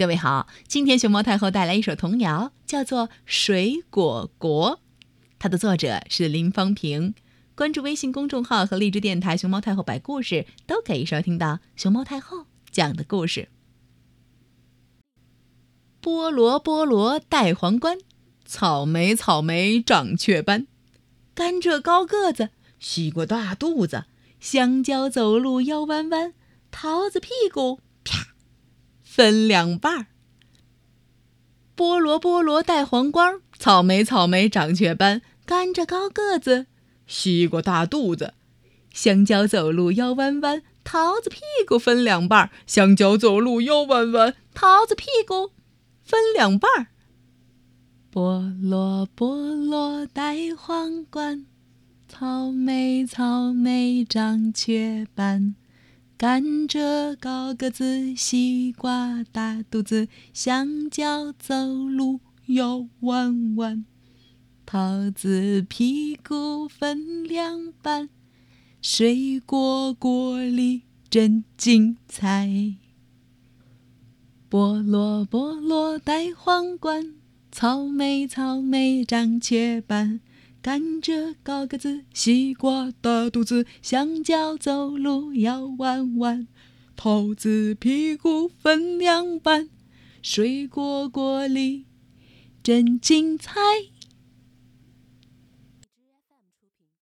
各位好，今天熊猫太后带来一首童谣，叫做《水果国》，它的作者是林芳平。关注微信公众号和荔枝电台“熊猫太后摆故事”，都可以收听到熊猫太后讲的故事。菠萝菠萝戴皇冠，草莓草莓长雀斑，甘蔗高个子，西瓜大肚子，香蕉走路腰弯弯，桃子屁股。分两半儿。菠萝菠萝戴皇冠，草莓草莓长雀斑，甘蔗高个子，西瓜大肚子，香蕉走路腰弯弯，桃子屁股分两半儿。香蕉走路腰弯弯，桃子屁股分两半儿。菠萝菠萝戴皇冠，草莓草莓长雀斑。甘蔗高个子，西瓜大肚子，香蕉走路腰弯弯，桃子屁股分两半，水果果里真精彩。菠萝菠萝戴皇冠，草莓草莓长雀斑。甘蔗高个子，西瓜大肚子，香蕉走路要弯弯，桃子屁股分两半，水果果里真精彩。